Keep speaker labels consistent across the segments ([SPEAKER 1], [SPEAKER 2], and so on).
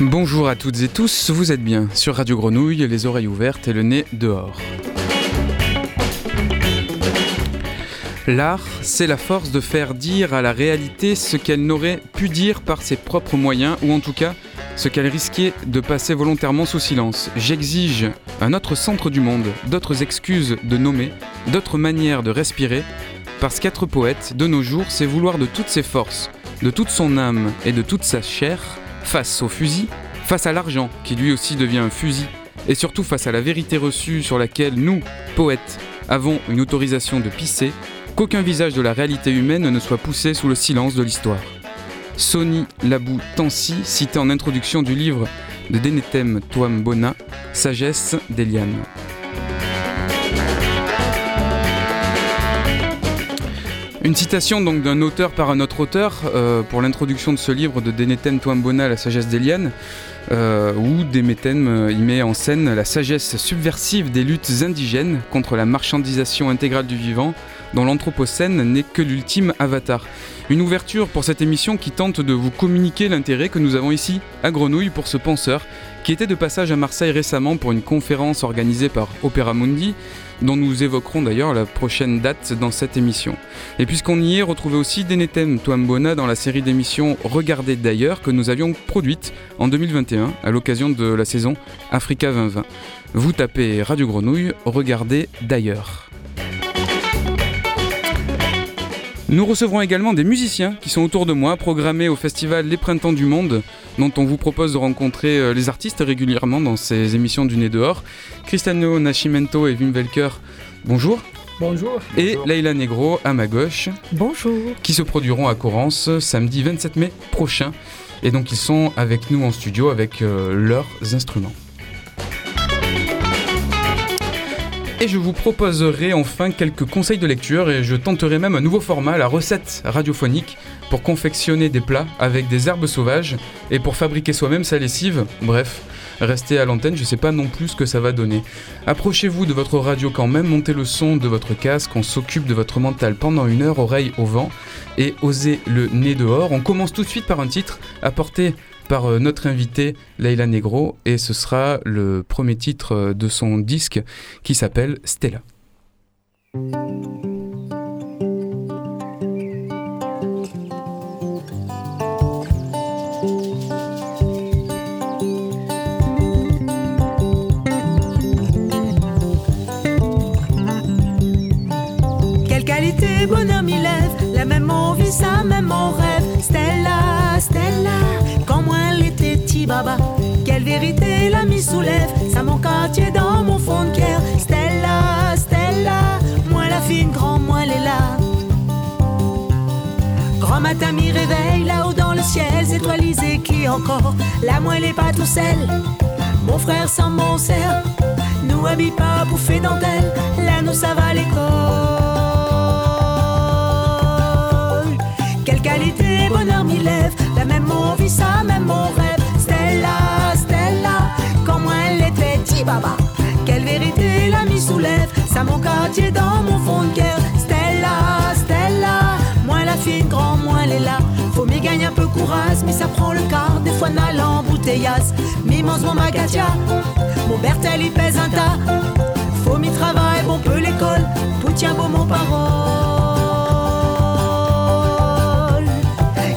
[SPEAKER 1] Bonjour à toutes et tous, vous êtes bien sur Radio Grenouille, les oreilles ouvertes et le nez dehors. L'art, c'est la force de faire dire à la réalité ce qu'elle n'aurait pu dire par ses propres moyens, ou en tout cas ce qu'elle risquait de passer volontairement sous silence. J'exige un autre centre du monde, d'autres excuses de nommer, d'autres manières de respirer, parce qu'être poète, de nos jours, c'est vouloir de toutes ses forces, de toute son âme et de toute sa chair, face au fusil, face à l'argent, qui lui aussi devient un fusil, et surtout face à la vérité reçue sur laquelle nous, poètes, avons une autorisation de pisser, qu'aucun visage de la réalité humaine ne soit poussé sous le silence de l'histoire. Sony Labou Tansi, cité en introduction du livre de Denetem Toam Bona, Sagesse d'Eliane. Une citation donc d'un auteur par un autre auteur euh, pour l'introduction de ce livre de Denetem Toambona, La sagesse d'Eliane, euh, où Demetem euh, y met en scène la sagesse subversive des luttes indigènes contre la marchandisation intégrale du vivant, dont l'Anthropocène n'est que l'ultime avatar. Une ouverture pour cette émission qui tente de vous communiquer l'intérêt que nous avons ici à Grenouille pour ce penseur, qui était de passage à Marseille récemment pour une conférence organisée par Opera Mundi, dont nous évoquerons d'ailleurs la prochaine date dans cette émission. Et puisqu'on y est, retrouvez aussi Denetem Toambona dans la série d'émissions Regardez d'ailleurs que nous avions produite en 2021 à l'occasion de la saison Africa 2020. Vous tapez Radio Grenouille, regardez d'ailleurs. Nous recevrons également des musiciens qui sont autour de moi, programmés au festival Les Printemps du Monde, dont on vous propose de rencontrer euh, les artistes régulièrement dans ces émissions du Nez dehors. Cristiano Nascimento et Wim Welker, bonjour.
[SPEAKER 2] Bonjour.
[SPEAKER 1] Et Leila Negro à ma gauche.
[SPEAKER 3] Bonjour.
[SPEAKER 1] Qui se produiront à Corrence samedi 27 mai prochain. Et donc ils sont avec nous en studio avec euh, leurs instruments. Et je vous proposerai enfin quelques conseils de lecture et je tenterai même un nouveau format, la recette radiophonique, pour confectionner des plats avec des herbes sauvages et pour fabriquer soi-même sa lessive. Bref, restez à l'antenne, je sais pas non plus ce que ça va donner. Approchez-vous de votre radio quand même, montez le son de votre casque, on s'occupe de votre mental pendant une heure, oreille au vent, et osez le nez dehors. On commence tout de suite par un titre apporté par euh, notre invité Leila Negro et ce sera le premier titre euh, de son disque qui s'appelle Stella.
[SPEAKER 3] Quelle vérité la mise soulève, ça mon quartier dans mon fond de cœur. Stella, Stella, moi la fine, grand, moi elle est là. Grand matin m'y réveille là-haut dans le ciel, étoilisé qui encore. La moelle est pas tout seul, mon frère sans mon cerf. Nous habille pas bouffé dentelle, là nous ça va l'école. Quelle qualité, bonheur m'y lève, la même envie, ça, même mon rêve. Quelle vérité la mise soulève, ça mon quartier dans mon fond de cœur. Stella, Stella, moi la fine, grand, moi elle est là. Faut m'y gagner un peu courage, mais ça prend le quart, des fois n'a l'embouteillage. Mimose mon magatia, mon Bertel il pèse un tas. Faut m'y travailler, bon peu l'école, pour tiens beau mon parole.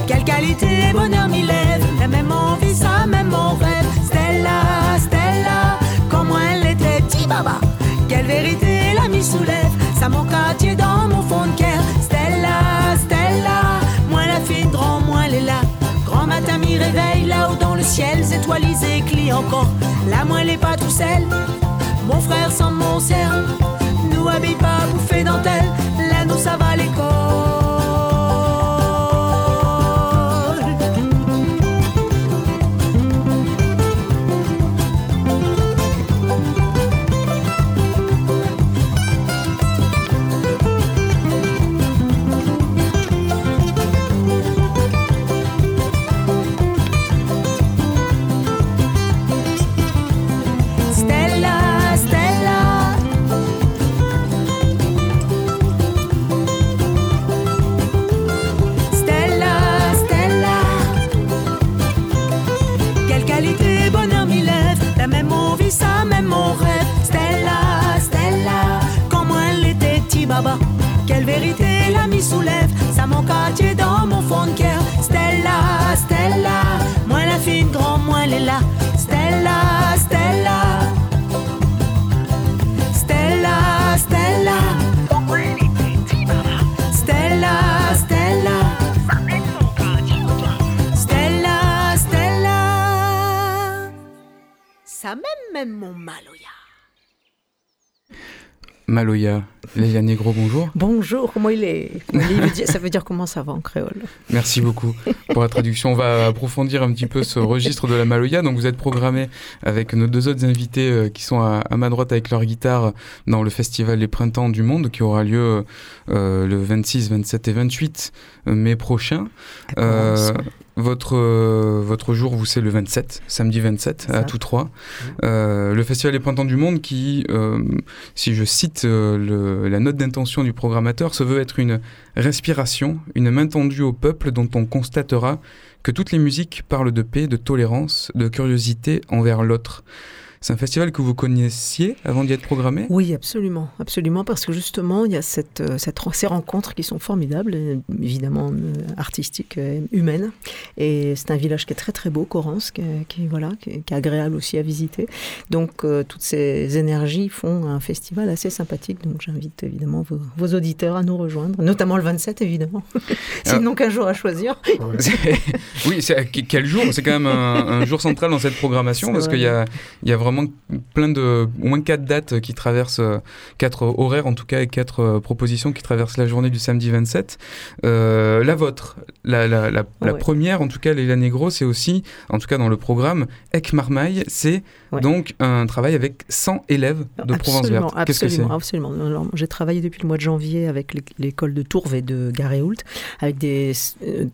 [SPEAKER 3] Quelle qualité, bonheur m'y lève, la même envie, ça, même mon rêve. Quelle vérité la mise soulève, ça mon quartier dans mon fond de cœur. Stella, Stella, moi la fine, grand, moi elle est là. Grand matin m'y réveille là-haut dans le ciel, étoilisé, éclit encore. La moelle est pas tout seul, mon frère sans mon cerf. Nous habille pas bouffé dentelle,
[SPEAKER 4] Maloya.
[SPEAKER 1] Maloya. Lélia Negro, bonjour.
[SPEAKER 3] Bonjour, comment il est, Ça veut dire comment ça va en créole?
[SPEAKER 1] Merci beaucoup pour la traduction. On va approfondir un petit peu ce registre de la Maloya. Donc vous êtes programmé avec nos deux autres invités euh, qui sont à, ma droite avec leur guitare dans le festival Les Printemps du Monde qui aura lieu euh, le 26, 27 et 28 mai prochain. Votre, euh, votre jour, vous, c'est le 27, samedi 27, à tous trois. Mmh. Euh, le Festival des Printemps du Monde qui, euh, si je cite la note d'intention du programmateur, se veut être une respiration, une main tendue au peuple dont on constatera que toutes les musiques parlent de paix, de tolérance, de curiosité envers l'autre. C'est un festival que vous connaissiez avant d'y être programmé?
[SPEAKER 3] Oui, absolument, absolument, parce que justement, il y a cette, euh, cette, ces rencontres qui sont formidables, évidemment euh, artistiques, euh, humaines. Et c'est un village qui est très très beau, Corrance, qui, qui voilà, qui, est agréable aussi à visiter. Donc toutes ces énergies font un festival assez sympathique. Donc j'invite évidemment vos, auditeurs à nous rejoindre, notamment le 27 évidemment. Sinon qu'un jour à choisir.
[SPEAKER 1] oui, quel jour? C'est quand même un, jour central dans cette programmation parce qu'il y a, y a vraiment vraiment plein de, au moins quatre dates qui traversent, euh, quatre horaires en tout cas, et quatre euh, propositions qui traversent la journée du samedi 27. Euh, la vôtre, la, la, la, première, en tout cas, Leila Negro, c'est aussi, en tout cas dans le programme, Ec Marmaille, c'est donc un travail avec 100 élèves de Provence Verte.
[SPEAKER 3] Qu'est-ce que c'est? Absolument. J'ai travaillé depuis le mois de janvier avec l'école de Tourve et de Garéoult, avec des,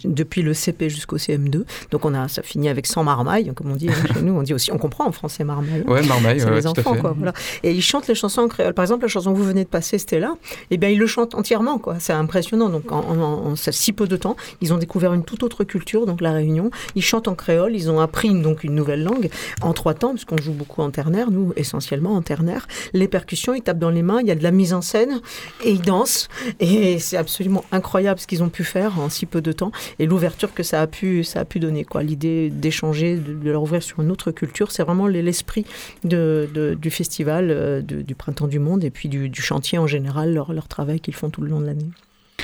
[SPEAKER 3] depuis le CP jusqu'au CM2. Donc on a, ça finit avec 100 marmailles, comme on dit hein, chez nous. On dit aussi, on comprend en français marmaille.
[SPEAKER 1] Ouais, Marmaille,
[SPEAKER 3] c'est les enfants, quoi. Voilà. Et ils chantent les chansons en créole. Par exemple, la chanson que vous venez de passer, c'était là. Eh bien, ils le chantent entièrement, quoi. C'est impressionnant. Donc, en, en, si peu de temps, ils ont découvert une toute autre culture, donc la Réunion. Ils chantent en créole. Ils ont appris donc une nouvelle langue en trois temps, puisqu'on joue beaucoup en ternaire, nous essentiellement en ternaire. Les percussions, ils tapent dans les mains. Il y a de la mise en scène et ils dansent. Et c'est absolument incroyable ce qu'ils ont pu faire en si peu de temps et l'ouverture que ça a pu, ça a pu donner, quoi. L'idée d'échanger, de, de leur ouvrir sur une autre culture, c'est vraiment l'esprit de, du festival, euh, du Printemps du Monde et puis du, chantier en général, leur, leur travail qu'ils font tout le long de l'année.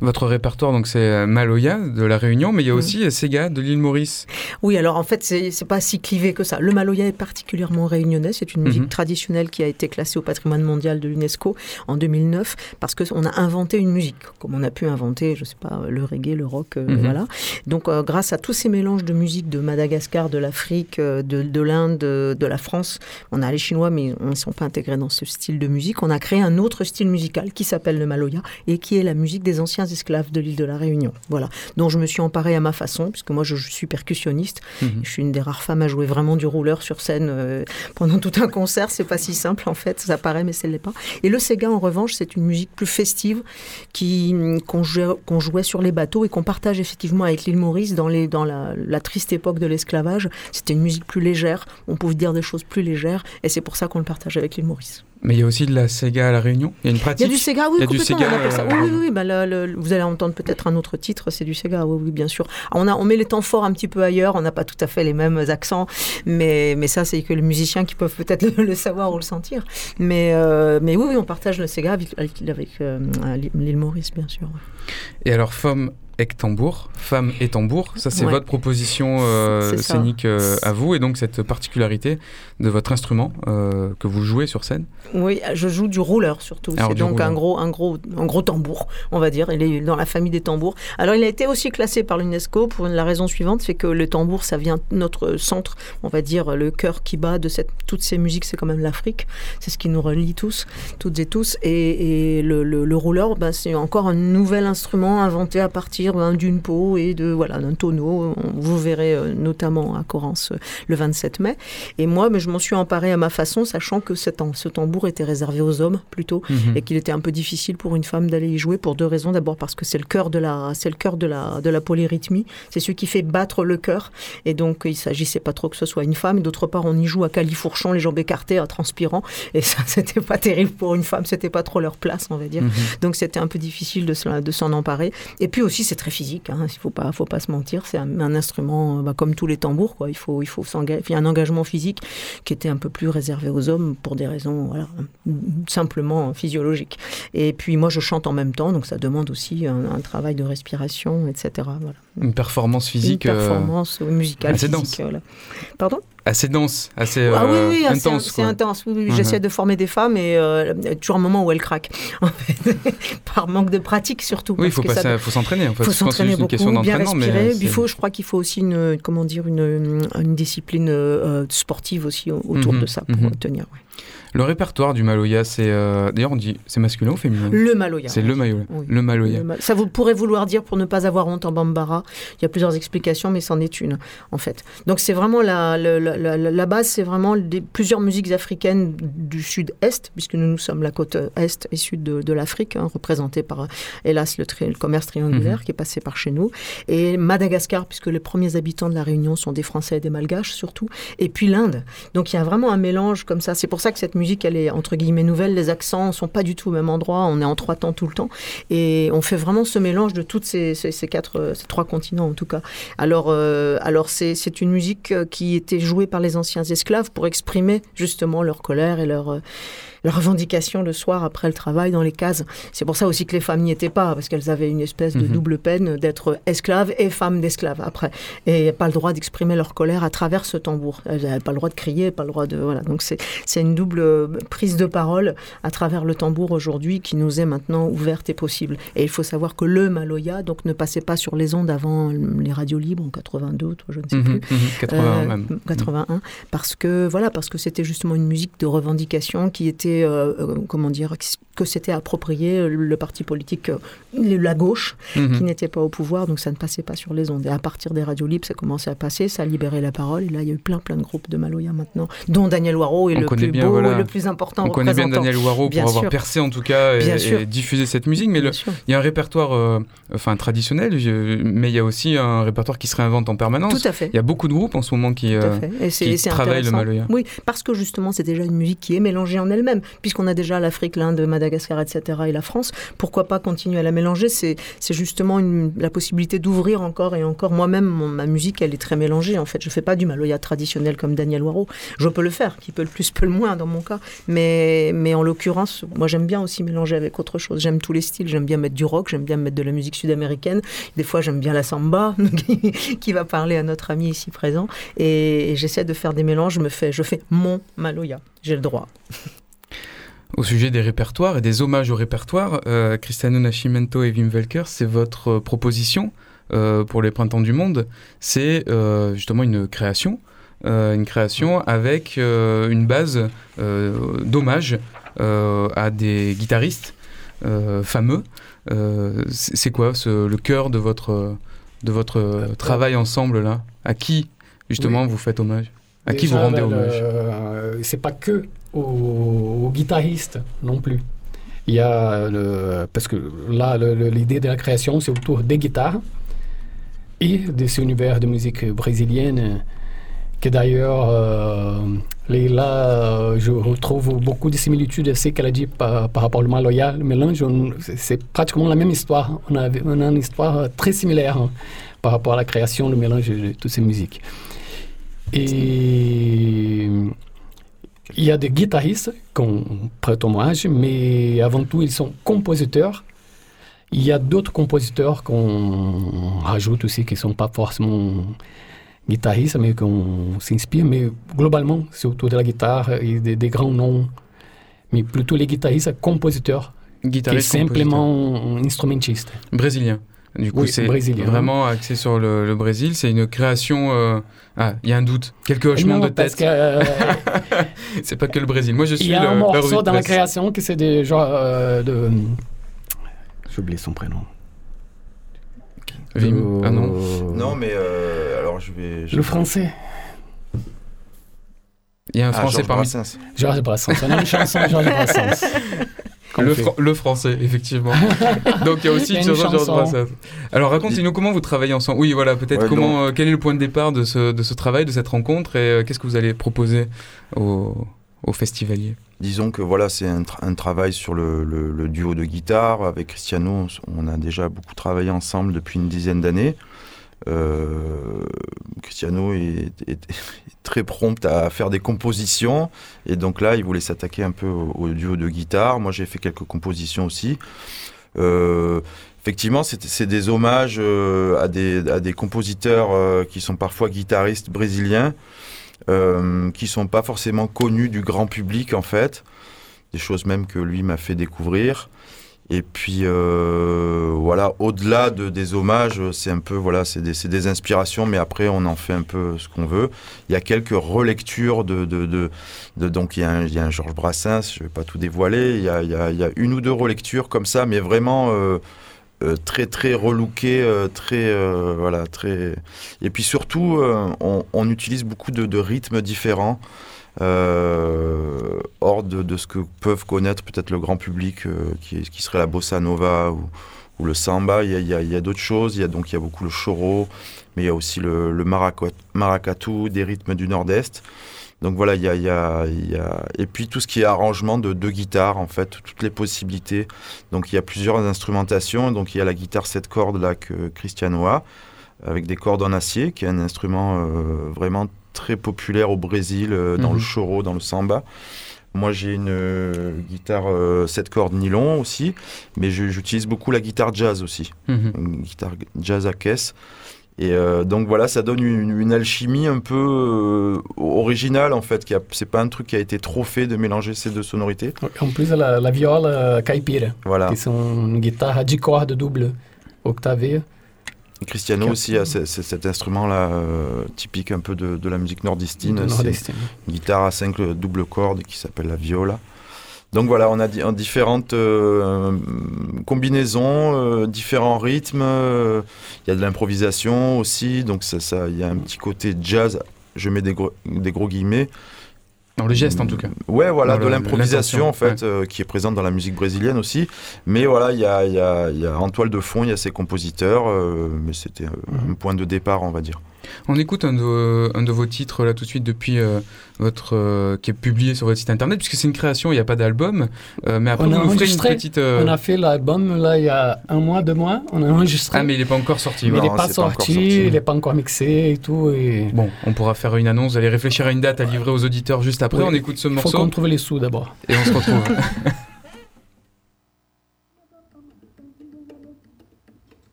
[SPEAKER 1] Votre répertoire, donc c'est euh, Maloya de la Réunion, mais il y a mm. aussi euh, Sega de l'île Maurice.
[SPEAKER 3] Oui, alors en fait, c'est pas si clivé que ça. Le Maloya est particulièrement réunionnais. C'est une musique mhm. traditionnelle qui a été classée au patrimoine mondial de l'UNESCO en 2009 parce qu'on a inventé une musique, comme on a pu inventer, je sais pas, le reggae, le rock, euh, mhm. voilà. Donc, grâce à tous ces mélanges de musique de Madagascar, de l'Afrique, de, de l'Inde, de, la France, on a les Chinois, mais on ne sont pas intégrés dans ce style de musique. On a créé un autre style musical qui s'appelle le Maloya et qui est la musique des anciens esclaves de l'île de la Réunion. Voilà, dont je me suis emparée à ma façon, puisque moi je, suis percussionniste. Mhm. Je suis une des rares femmes à jouer vraiment du rouleur sur scène euh, pendant tout un concert. C'est pas si simple en fait, ça paraît, mais ce n'est pas. Et le Sega, en revanche, c'est une musique plus festive qui qu'on jouait, sur les bateaux et qu'on partage effectivement avec l'île Maurice dans, les, dans la, la triste époque de l'esclavage. C'était une musique plus légère, on pouvait dire des choses plus légères, et c'est pour ça qu'on le partage avec l'île Maurice.
[SPEAKER 1] Mais il y a aussi de la Sega à La Réunion Il y a une pratique
[SPEAKER 3] Il y a du Sega, oui, complètement. Oui, oui, oui. Bah, vous allez entendre peut-être un autre titre, c'est du Sega, oui, oui, bien sûr. On, a, on met les temps forts un petit peu ailleurs, on n'a pas tout à fait les mêmes accents, mais, mais ça, c'est que les musiciens qui peuvent peut-être le, savoir ou le sentir. Mais, euh, mais oui, oui, on partage le Sega avec, avec, euh, l'île Maurice, bien sûr.
[SPEAKER 1] Et alors, Femme tambour, femme et tambour. Ça, c'est votre proposition euh, scénique euh, à vous et donc cette particularité de votre instrument euh, que vous jouez sur scène.
[SPEAKER 3] Oui, je joue du roller surtout. C'est donc un gros, un, gros, un gros tambour, on va dire. Il est dans la famille des tambours. Alors, il a été aussi classé par l'UNESCO pour la raison suivante c'est que le tambour, ça vient notre centre, on va dire, le cœur qui bat de cette, toutes ces musiques, c'est quand même l'Afrique. C'est ce qui nous relie tous, toutes et tous. Et, le, le, roller, bah, c'est encore un nouvel instrument inventé à partir d'une peau et de voilà d'un tonneau. Vous verrez euh, notamment à Corrence euh, le 27 mai. Et moi, mais je m'en suis emparée à ma façon, sachant que ce tambour était réservé aux hommes plutôt mhm. et qu'il était un peu difficile pour une femme d'aller y jouer pour deux raisons. D'abord parce que c'est le cœur de la c'est le cœur de la de la polyrythmie. C'est ce qui fait battre le cœur. Et donc il s'agissait pas trop que ce soit une femme. D'autre part, on y joue à califourchon, les jambes écartées, en transpirant. Et ça, c'était pas terrible pour une femme. C'était pas trop leur place, on va dire. Mhm. Donc c'était un peu difficile de, de s'en emparer. Et puis aussi, c'est très physique. Hein. Il faut pas, faut pas se mentir. C'est un, instrument bah, comme tous les tambours. Quoi. Il faut, il faut Il y a un engagement physique qui était un peu plus réservé aux hommes pour des raisons voilà, simplement physiologiques. Et puis moi, je chante en même temps, donc ça demande aussi un, travail de respiration, etc. Voilà.
[SPEAKER 1] Une performance physique.
[SPEAKER 3] Une performance musicale.
[SPEAKER 1] Assez dense.
[SPEAKER 3] Pardon?
[SPEAKER 1] Assez dense, assez ah, oui, oui, intense.
[SPEAKER 3] C'est intense. Oui, oui, J'essaie de former des femmes et euh, toujours un moment où elles craquent, en fait. par manque de pratique surtout.
[SPEAKER 1] Oui, il faut, faut s'entraîner. En fait.
[SPEAKER 3] faut s'entraîner beaucoup, bien respirer. il faut, je crois qu'il faut aussi une, comment dire, une, une discipline euh, sportive aussi autour mhm, de ça pour mhm. tenir.
[SPEAKER 1] Le répertoire du Maloya, c'est euh, d'ailleurs on dit c'est masculin ou féminin?
[SPEAKER 3] Le Maloya.
[SPEAKER 1] C'est le Maloya. Le Maloya.
[SPEAKER 3] Ça vous pourrait vouloir dire pour ne pas avoir honte en Bambara. Il y a plusieurs explications, mais c'en est une en fait. Donc c'est vraiment la, la, la, base, c'est vraiment des, plusieurs musiques africaines du sud-est, puisque nous, nous sommes la côte est et sud de, de l'Afrique, hein, représentée par hélas le, le commerce triangulaire mhm. qui est passé par chez nous, et Madagascar, puisque les premiers habitants de la Réunion sont des Français et des Malgaches surtout, et puis l'Inde. Donc il y a vraiment un mélange comme ça. C'est pour ça que cette musique, elle est entre guillemets nouvelle. Les accents sont pas du tout au même endroit. On est en trois temps tout le temps. Et on fait vraiment ce mélange de toutes ces, ces, quatre, ces trois continents en tout cas. Alors, euh, alors c'est, c'est une musique qui était jouée par les anciens esclaves pour exprimer justement leur colère et leur la revendication le soir après le travail dans les cases. C'est pour ça aussi que les femmes n'y étaient pas, parce qu'elles avaient une espèce de mhm. double peine d'être esclaves et femmes d'esclaves après. Et pas le droit d'exprimer leur colère à travers ce tambour. Elles n'avaient pas le droit de crier, pas le droit de. Voilà. Donc c'est une double prise de parole à travers le tambour aujourd'hui qui nous est maintenant ouverte et possible. Et il faut savoir que le Maloya donc, ne passait pas sur les ondes avant les radios libres en 82, je ne sais mhm, plus.
[SPEAKER 1] 81 mhm, même.
[SPEAKER 3] 81, parce que voilà, parce que c'était justement une musique de revendication qui était euh, euh, comment dire, que c'était approprié euh, le parti politique, la gauche, mhm. qui n'était pas au pouvoir, donc ça ne passait pas sur les ondes. Et à partir des radios libres, ça commençait à passer, ça a libéré la parole. Et là, il y a eu plein, plein de groupes de Maloya maintenant, dont Daniel Waro est le plus beau et le plus important.
[SPEAKER 1] On connaît bien Daniel Waro pour avoir percé en tout cas et, diffusé cette musique, mais il y a un répertoire enfin traditionnel, mais il y a aussi un répertoire qui se réinvente en permanence.
[SPEAKER 3] Tout à fait.
[SPEAKER 1] Il y a beaucoup de groupes en ce moment qui, qui travaillent le Maloya.
[SPEAKER 3] Oui, parce que justement, c'est déjà une musique qui est mélangée en elle-même puisqu'on a déjà l'Afrique, l'Inde, Madagascar, etc., et la France, pourquoi pas continuer à la mélanger? C'est justement la possibilité d'ouvrir encore et encore. Moi-même, ma musique, elle est très mélangée, en fait. Je fais pas du maloya traditionnel comme Daniel Waro. Je peux le faire, qui peut le plus, peut le moins dans mon cas. Mais, en l'occurrence, moi, j'aime bien aussi mélanger avec autre chose. J'aime tous les styles. J'aime bien mettre du rock, j'aime bien mettre de la musique sud-américaine. Des fois, j'aime bien la samba, qui va parler à notre ami ici présent. Et, j'essaie de faire des mélanges. Je, fais, je fais mon maloya. J'ai le droit
[SPEAKER 1] au sujet des répertoires et des hommages au répertoire. Euh, Cristiano Nascimento et Wim Welker, c'est votre proposition euh, pour les Printemps du Monde. C'est euh, justement une création, une création avec une base d'hommage à des guitaristes fameux. c'est quoi le cœur de votre, de votre travail ensemble là? À qui justement vous faites hommage? À qui vous rendez hommage?
[SPEAKER 2] C'est pas que aux, guitaristes non plus. Il y a parce que là, l'idée de la création, c'est autour des guitares et de ce univers de musique brésilienne que d'ailleurs, euh, là, je retrouve beaucoup de similitudes à ce qu'elle a dit par, rapport au Maloya. Le mélange, c'est pratiquement la même histoire. On a, une histoire très similaire par rapport à la création, le mélange de toutes ces musiques. Et il y a des guitaristes qu'on prête hommage, mais avant tout, ils sont compositeurs. Il y a d'autres compositeurs qu'on rajoute aussi qui ne sont pas forcément guitaristes, mais qu'on s'inspire. Mais globalement, c'est autour de la guitare et des, grands noms. Mais plutôt les guitaristes compositeurs, guitaristes qui simplement instrumentistes.
[SPEAKER 1] Brésiliens. Du coup, c'est vraiment axé sur le, Brésil. C'est une création. Euh, ah, il y a un doute. Quelques hochements de tête. Euh, c'est pas que le Brésil. Moi, je suis.
[SPEAKER 2] Il y a un morceau dans la création qui c'est des genre euh, de. J'ai oublié son prénom.
[SPEAKER 1] Vim. Ah non.
[SPEAKER 5] Non, mais alors je vais.
[SPEAKER 2] le français.
[SPEAKER 1] Il y a un ah, français parmi.
[SPEAKER 2] Georges Brassens. On a une chanson de Georges Brassens.
[SPEAKER 1] Le, français, effectivement. donc il y a aussi une chanson. Alors racontez-nous comment vous travaillez ensemble. Oui, voilà, peut-être comment, euh, quel est le point de départ de ce, de ce travail, de cette rencontre, et euh, qu'est-ce que vous allez proposer aux, aux festivaliers
[SPEAKER 5] Disons que voilà, c'est un, un, travail sur le, le, duo de guitare. Avec Cristiano, on a déjà beaucoup travaillé ensemble depuis une dizaine d'années. Euh, Cristiano est, très prompt à faire des compositions et donc là il voulait s'attaquer un peu au, duo de guitare. Moi j'ai fait quelques compositions aussi. Euh, effectivement, c'est des hommages euh, à, des, à, des, compositeurs qui sont parfois guitaristes brésiliens. qui sont pas forcément connues du grand public en fait, des choses même que lui m'a fait découvrir. Et puis euh, voilà, au-delà de, des hommages, c'est un peu voilà, c'est des, inspirations, mais après on en fait un peu ce qu'on veut. Il y a quelques relectures de, donc il y, a un, Georges Brassens, je vais pas tout dévoiler. Il y, a, une ou deux relectures comme ça, mais vraiment euh, euh, très très relookées, euh, très voilà très. Et puis surtout, on, utilise beaucoup de, rythmes différents. Euh, hors de, ce que peuvent connaître peut-être le grand public, euh, qui, serait la bossa nova ou, le samba. Il y a, d'autres choses. Il y a donc il y a beaucoup le choro, mais il y a aussi le, maracatu, des rythmes du nord-est. Donc voilà, il y a, et puis tout ce qui est arrangement de deux guitares, en fait, toutes les possibilités. Donc il y a plusieurs instrumentations. Donc il y a la guitare 7 cordes là que Cristiano a, avec des cordes en acier, qui est un instrument euh, vraiment très populaire au Brésil, euh, dans mmh. le mhm. choro, dans le samba. Moi, j'ai une euh, guitare euh, 7 cordes nylon aussi, mais j'utilise beaucoup la guitare jazz aussi, mmh. une guitare jazz à caisse. Et euh, donc voilà, ça donne une, une alchimie un peu euh, originale en fait. C'est pas un truc qui a été trop fait de mélanger ces deux sonorités.
[SPEAKER 2] En plus, la, la viola caipira, voilà. qui sont une guitare à 10 cordes double octavée.
[SPEAKER 5] Cristiano aussi a cet instrument-là euh, typique un peu de, de, la musique nordistine. C'est une guitare à cinq doubles cordes qui s'appelle la viola. Donc voilà, on a di différentes euh, combinaisons, euh, différents rythmes. Il y a de l'improvisation aussi, donc ça, ça, il y a un petit côté jazz. Je mets des gros, des gros guillemets.
[SPEAKER 1] Dans le geste en tout cas.
[SPEAKER 5] Ouais, voilà, de l'improvisation en fait, ouais. euh, qui est présente dans la musique brésilienne aussi. Mais voilà, il y a, y, a, y a, en toile de fond, il y a ses compositeurs, euh, mais c'était mmh. un point de départ, on va dire.
[SPEAKER 1] On écoute un de, un de vos titres là tout de suite depuis euh, votre euh, qui est publié sur votre site internet puisque c'est une création, il n'y a pas d'album. Euh, mais après
[SPEAKER 2] on
[SPEAKER 1] vous
[SPEAKER 2] nous ferez une petite. On a fait l'album là il y a un mois, deux mois. On a enregistré.
[SPEAKER 1] Ah mais il n'est pas encore sorti.
[SPEAKER 2] Mais il n'est pas, sorti, sorti, il n'est pas encore mixé et tout. Et...
[SPEAKER 1] Bon, on pourra faire une annonce. Allez réfléchir à une date à livrer aux auditeurs juste après. Oui. On écoute ce morceau.
[SPEAKER 2] Il faut qu'on trouve les sous d'abord.
[SPEAKER 1] Et on se retrouve.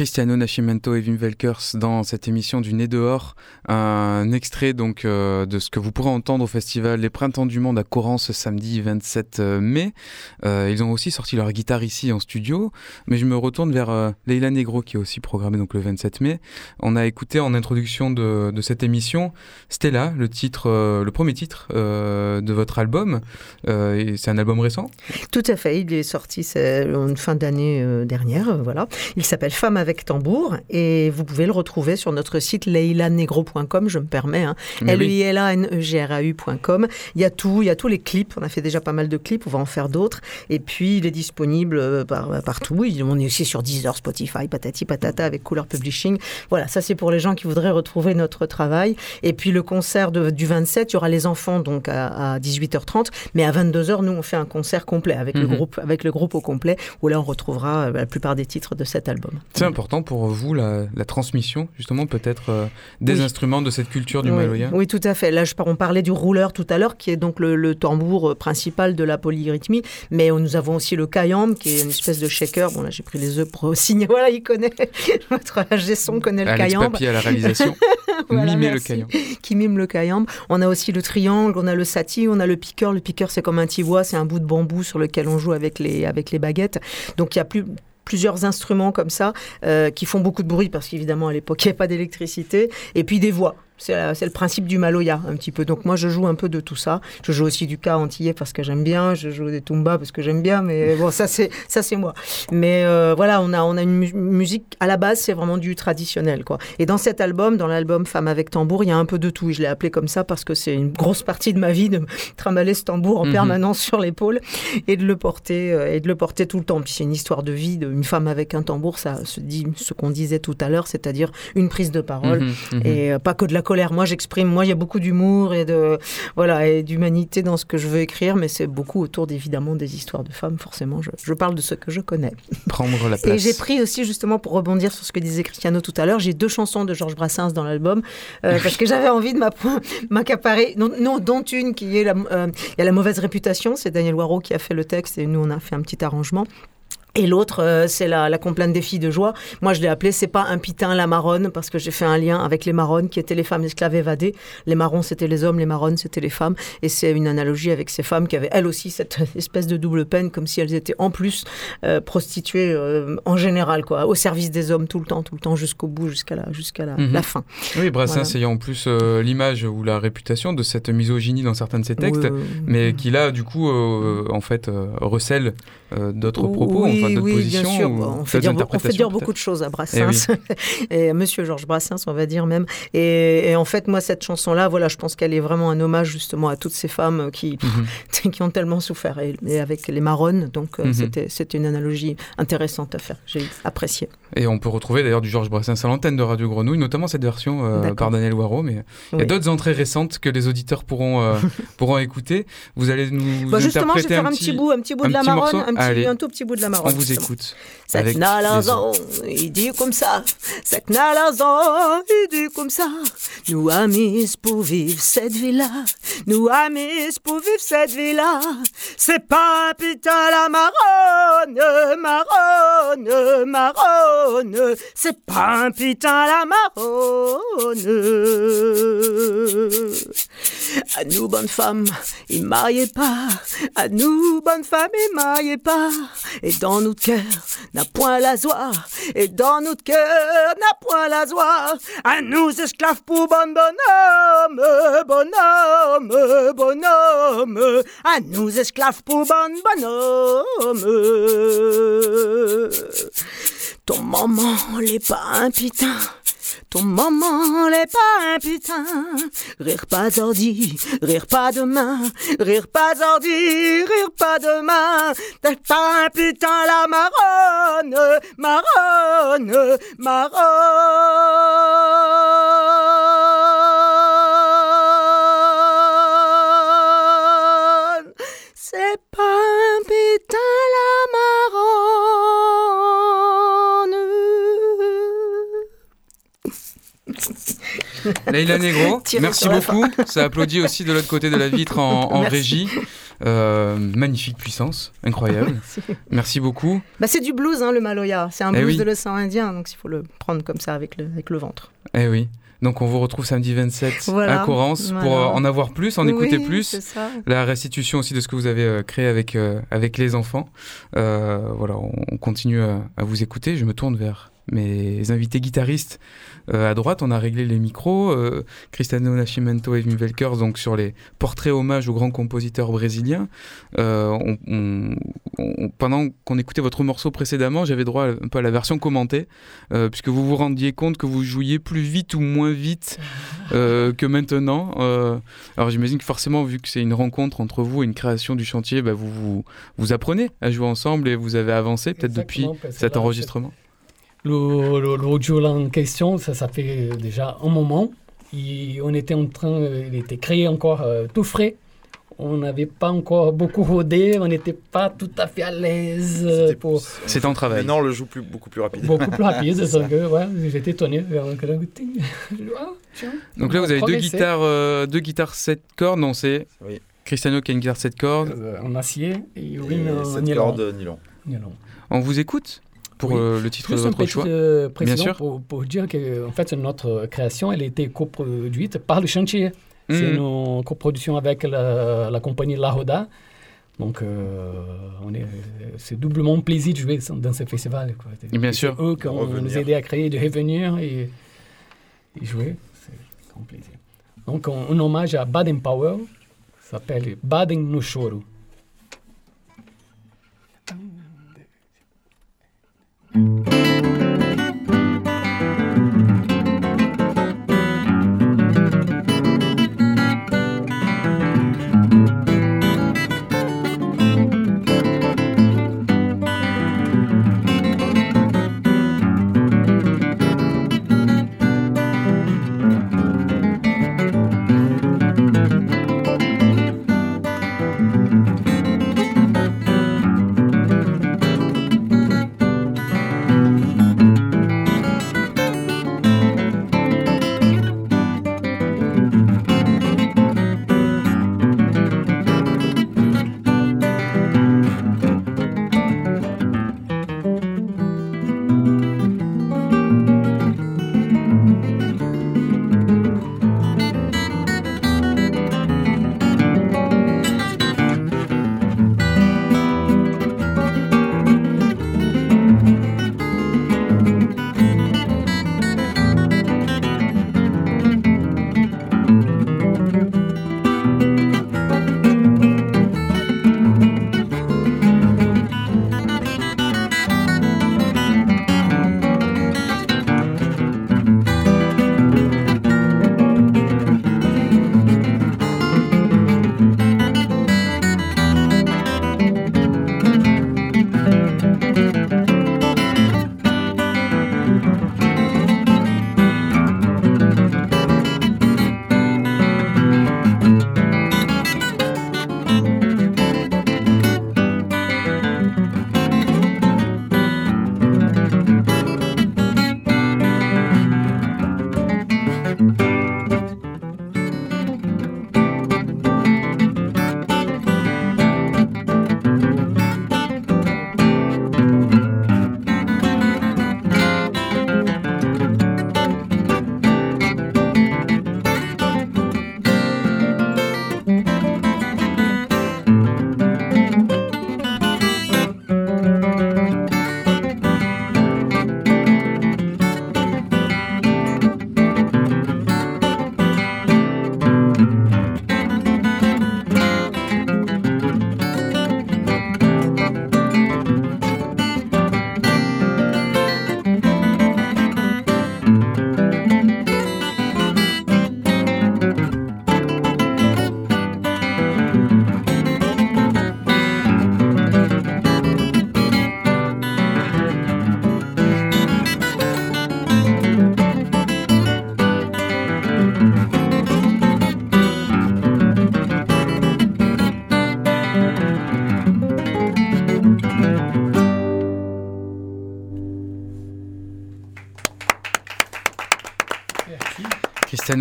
[SPEAKER 1] Cristiano Nascimento et Wim Welkers dans cette émission du Nez dehors. Un extrait donc euh, de ce que vous pourrez entendre au festival Les Printemps du Monde à Coran ce samedi 27 euh, mai. Euh, ils ont aussi sorti leur guitare ici en studio, mais je me retourne vers Leila Negro qui est aussi programmée donc le 27 mai. On a écouté en introduction de, de cette émission Stella, le titre, le premier titre de votre album. c'est un album récent?
[SPEAKER 3] Tout à fait, il est sorti en fin d'année dernière. voilà, il s'appelle Femme avec tambour et vous pouvez le retrouver sur notre site leilanegro.com, je me permets, hein, l i l a n e g r a ucom Il y a tout, il y a tous les clips, on a fait déjà pas mal de clips, on va en faire d'autres et puis il est disponible euh, par, partout. On est aussi sur Deezer, Spotify, patati patata avec Couleur Publishing. Voilà, ça c'est pour les gens qui voudraient retrouver notre travail. Et puis le concert du 27, il y aura les enfants donc à, 18h30, mais à 22h, nous on fait un concert complet avec le mhm. groupe, avec le groupe au complet où là on retrouvera euh, la plupart des titres de cet album
[SPEAKER 1] important pour vous la, transmission, justement, peut-être euh, des instruments de cette culture du
[SPEAKER 3] oui. Oui, tout à fait. Là, je, on parlait du rouleur tout à l'heure, qui est donc le, tambour euh, principal de la polyrythmie, mais nous avons aussi le kayam, qui est une espèce de shaker. Bon, là, j'ai pris les œufs pour signer. Voilà, il connaît. Notre Gesson connaît le
[SPEAKER 1] Alex
[SPEAKER 3] kayam.
[SPEAKER 1] Papier à la réalisation. voilà, Mimer le kayam.
[SPEAKER 3] Qui mime le kayam. On a aussi le triangle, on a le sati, on a le piqueur. Le piqueur, c'est comme un tivois, c'est un bout de bambou sur lequel on joue avec les, avec les baguettes. Donc, il y a plus, plusieurs instruments comme ça euh, qui font beaucoup de bruit parce qu'évidemment à l'époque il n'y avait pas d'électricité et puis des voix c'est le principe du maloya, un petit peu. Donc moi, je joue un peu de tout ça. Je joue aussi du cas antillais parce que j'aime bien. Je joue des tumbas parce que j'aime bien. Mais bon, ça, c'est ça c'est moi. Mais euh, voilà, on a, on a une musique, à la base, c'est vraiment du traditionnel. quoi. Et dans cet album, dans l'album Femme avec tambour, il y a un peu de tout. Je l'ai appelé comme ça parce que c'est une grosse partie de ma vie de trimballer ce tambour en mhm. permanence sur l'épaule et de le porter euh, et de le porter tout le temps. Puis c'est une histoire de vie d'une femme avec un tambour. Ça se dit ce qu'on disait tout à l'heure, c'est-à-dire une prise de parole mhm, mhm. et euh, pas que de la moi, j'exprime. Moi, il y a beaucoup d'humour et de voilà et d'humanité dans ce que je veux écrire, mais c'est beaucoup autour évidemment des histoires de femmes. Forcément, je, parle de ce que je connais.
[SPEAKER 1] Prendre la place.
[SPEAKER 3] Et j'ai pris aussi justement pour rebondir sur ce que disait Cristiano tout à l'heure, j'ai deux chansons de Georges Brassens dans l'album euh, parce que j'avais envie de m'accaparer. Non, non, dont une qui est la, euh, y a la mauvaise réputation. C'est Daniel Waro qui a fait le texte et nous on a fait un petit arrangement. Et l'autre, euh, c'est la, la complainte des filles de joie. Moi, je l'ai appelé c'est pas un pitin la marronne parce que j'ai fait un lien avec les marronnes qui étaient les femmes esclaves évadées. Les marrons c'était les hommes, les marronnes c'était les femmes. Et c'est une analogie avec ces femmes qui avaient elles aussi cette espèce de double peine, comme si elles étaient en plus euh, prostituées euh, en général, quoi, au service des hommes tout le temps, tout le temps jusqu'au bout, jusqu'à la, jusqu'à la, mhm. la, fin.
[SPEAKER 1] Oui, Brassens ayant en plus l'image ou la réputation de cette misogynie dans certains de ses textes, mais qui là, du coup, en fait, recèle d'autres propos
[SPEAKER 3] oui, bien sûr. on, fait dire, on fait dire, beaucoup de choses à Brassens. Eh et, Monsieur Georges Brassens, on va dire même. Et, en fait, moi, cette chanson-là, voilà, je pense qu'elle est vraiment un hommage justement à toutes ces femmes qui, mhm. qui ont tellement souffert. Et, avec les marronnes, donc euh, mhm. c'était une analogie intéressante à faire. J'ai apprécié.
[SPEAKER 1] Et on peut retrouver d'ailleurs du Georges Brassens à l'antenne de Radio Grenouille, notamment cette version euh, par Daniel Waro. Mais il y a d'autres entrées récentes que les auditeurs pourront, euh, pourront écouter. Vous allez nous.
[SPEAKER 3] Bah justement, je vais faire un, petit, bout, un petit bout de la marronne, un, petit, un tout petit bout de la marronne
[SPEAKER 1] on vous écoute.
[SPEAKER 3] C'est Nalazan, il dit comme ça. C'est Nalazan, il dit comme ça. Nous amis pour vivre cette vie-là. Nous amis pour vivre cette vie-là. C'est pas putain la marronne, marronne, marronne. C'est pas un putain la marronne. À nous, bonne femme, il mariez pas. À nous, bonne femme, il mariez pas. Et dans notre cœur, n'a point la joie. Et dans notre cœur, n'a point la joie. À nous, esclaves pour bon bonhomme, bonhomme, bonhomme. À nous, esclaves pour bon bonhomme. Ton maman, n'est pas un putain. Ton maman n'est pas un putain. Rire pas ordi, rire pas demain. Rire pas ordi, rire pas demain. T'es pas un putain la marronne, marronne, marronne. C'est pas un putain
[SPEAKER 1] Leïla Negro, merci beaucoup. Ça applaudit aussi de l'autre côté de la vitre en, régie. magnifique puissance, incroyable. Merci beaucoup.
[SPEAKER 3] Bah, c'est du blues, hein, le Maloya. C'est un eh blues de l'océan Indien, donc il faut le prendre comme ça avec le, avec le ventre.
[SPEAKER 1] Eh oui. Donc on vous retrouve samedi 27 à Corrence pour euh, en avoir plus, en écouter plus. La restitution aussi de ce que vous avez euh, créé avec, euh, avec les enfants. voilà, on, continue à, vous écouter. Je me tourne vers mes invités guitaristes euh, à droite, on a réglé les micros. Euh, Cristiano Nascimento et Wim Velkers, donc sur les portraits hommages aux grands compositeurs brésiliens. Euh, pendant qu'on écoutait votre morceau précédemment, j'avais droit un peu à la version commentée, puisque vous vous rendiez compte que vous jouiez plus vite ou moins vite que maintenant. alors j'imagine que forcément, vu que c'est une rencontre entre vous et une création du chantier, bah, vous, vous, apprenez à jouer ensemble et vous avez avancé peut-être depuis cet enregistrement
[SPEAKER 2] le, en question, ça, ça fait déjà un moment. on était en train, il était créé encore euh, tout frais. On n'avait pas encore beaucoup rodé, on n'était pas tout à fait à l'aise.
[SPEAKER 1] Pour... C'était en travail.
[SPEAKER 5] Maintenant, on le joue plus, beaucoup plus rapide.
[SPEAKER 2] Beaucoup plus rapide, c'est ça. Que, ouais, J'étais étonné.
[SPEAKER 1] Ah, Donc là, vous avez deux guitares, euh, deux guitares 7 cordes, non, c'est oui. Cristiano qui a une guitare 7 cordes.
[SPEAKER 2] Euh, en acier et
[SPEAKER 5] Wim en nylon. cordes nylon.
[SPEAKER 1] nylon. On vous écoute? Pour euh, le titre de votre choix
[SPEAKER 2] euh, Bien sûr. Pour, pour, dire que en fait, notre création, elle a été coproduite par le chantier. C'est une coproduction avec la, la compagnie La Roda. Donc, euh, c'est doublement plaisir de jouer dans ce festival. Quoi.
[SPEAKER 1] Bien sûr.
[SPEAKER 2] eux qui ont nous aidé à créer, de revenir et, et jouer. C'est un plaisir. Donc, un, hommage à Baden Powell, s'appelle Baden no Choro.
[SPEAKER 1] Cristiano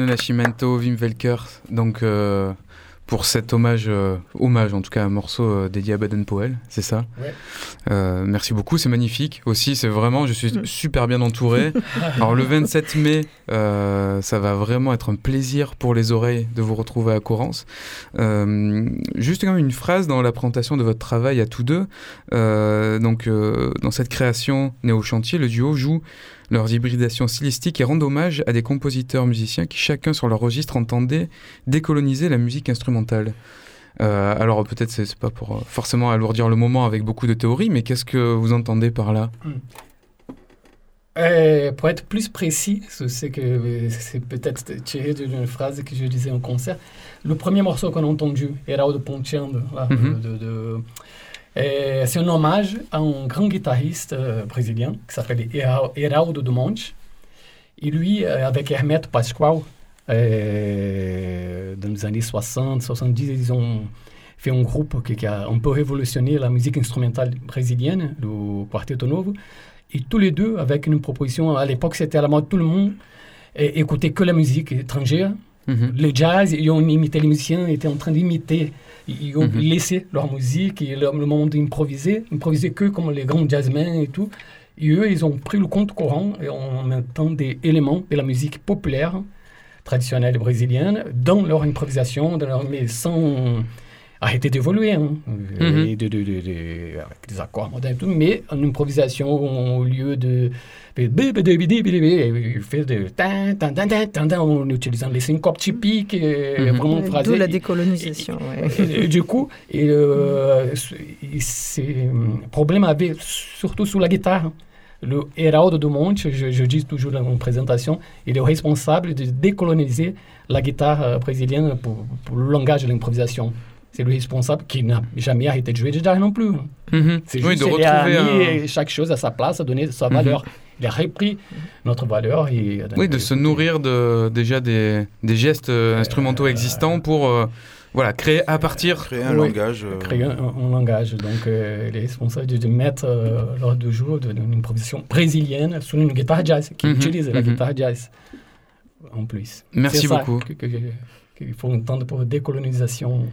[SPEAKER 1] Nascimento, Wim Welker, donc euh, pour cet hommage, euh, hommage en tout cas, un morceau euh, dédié à Baden-Powell, c'est ça? Euh, Merci beaucoup, c'est magnifique. Aussi, c'est vraiment, je suis super bien entouré. Alors le 27 mai, euh, ça va vraiment être un plaisir pour les oreilles de vous retrouver à Corrance. Euh, juste quand même une phrase dans la présentation de votre travail à tous deux. Euh, donc dans cette création Néo Chantier, le duo joue leurs hybridations stylistiques et rendent hommage à des compositeurs musiciens qui chacun sur leur registre entendaient décoloniser la musique instrumentale. Euh, alors peut-être c'est pas pour euh, forcément alourdir le moment avec beaucoup de théories, mais qu'est-ce que vous entendez par là?
[SPEAKER 2] Euh, pour être plus précis, c'est que euh, c'est peut-être tiré d'une phrase que je disais en concert. Le premier morceau qu'on a entendu, Heraldo
[SPEAKER 1] Mhm.
[SPEAKER 2] de- de- euh, c'est un hommage à un grand guitariste brésilien qui s'appelle Hera- Heraldo do Monte. Et lui, avec Hermeto Pascoal, euh, dans les années 60, 70, ils ont fait un groupe qui, qui a un peu révolutionné la musique instrumentale brésilienne, le Quarteto Novo. Et tous les deux, avec une proposition, à l'époque c'était à la mode, tout le monde euh, écoutait que la musique étrangère.
[SPEAKER 1] Mhm.
[SPEAKER 2] Le jazz, ils ont imité les musiciens, étaient en train d'imiter, ils ont
[SPEAKER 1] Mhm.
[SPEAKER 2] laissé leur musique, et le, le moment d'improviser, improviser que comme les grands jazzmen et tout. Et eux, ils ont pris le compte courant et en mettant des éléments de la musique populaire traditionnelle brésilienne dans leur improvisation, dans leur, mais sans arrêter d'évoluer, hein,
[SPEAKER 1] Mhm.
[SPEAKER 2] et de, de- de- de- avec des accords modernes et tout, mais en improvisation au lieu de il fait de tan, tan, tan, tan, tan, tan, en utilisant les syncopes typiques, et
[SPEAKER 1] Mhm.
[SPEAKER 2] vraiment
[SPEAKER 3] Ouais,
[SPEAKER 2] phrasé.
[SPEAKER 3] D'où la
[SPEAKER 2] Et-
[SPEAKER 3] décolonisation. ouais.
[SPEAKER 2] et, et du coup, et, euh, c- c'est un problème avait surtout sur la guitare. Le Heraldo do Monte, je, je dis toujours dans mon présentation, il est responsable de décoloniser la guitare euh, brésilienne pour, pour le langage de l'improvisation. C'est le responsable qui n'a jamais arrêté de jouer de jazz non plus.
[SPEAKER 1] Mhm.
[SPEAKER 2] C'est
[SPEAKER 1] Oui,
[SPEAKER 2] juste
[SPEAKER 1] de
[SPEAKER 2] qu'il a
[SPEAKER 1] retrouver
[SPEAKER 2] mis
[SPEAKER 1] un...
[SPEAKER 2] chaque chose à sa place, a donné sa
[SPEAKER 1] Mhm.
[SPEAKER 2] valeur. Il a repris notre valeur. Et
[SPEAKER 1] Oui, de se nourrir de, déjà des, des gestes euh, instrumentaux existants pour euh, voilà, créer à partir.
[SPEAKER 5] Créer un
[SPEAKER 2] Oui.
[SPEAKER 5] langage. euh,
[SPEAKER 2] créer un, un langage. Donc, euh, il est responsable de, de mettre euh, lors du jour de- d'une improvisation brésilienne sur une guitare jazz, qui
[SPEAKER 1] Mhm,
[SPEAKER 2] utilise la
[SPEAKER 1] mhm.
[SPEAKER 2] guitare jazz en plus.
[SPEAKER 1] Merci
[SPEAKER 2] ça
[SPEAKER 1] beaucoup.
[SPEAKER 2] que- que- que- qu'il faut entendre pour décolonisation.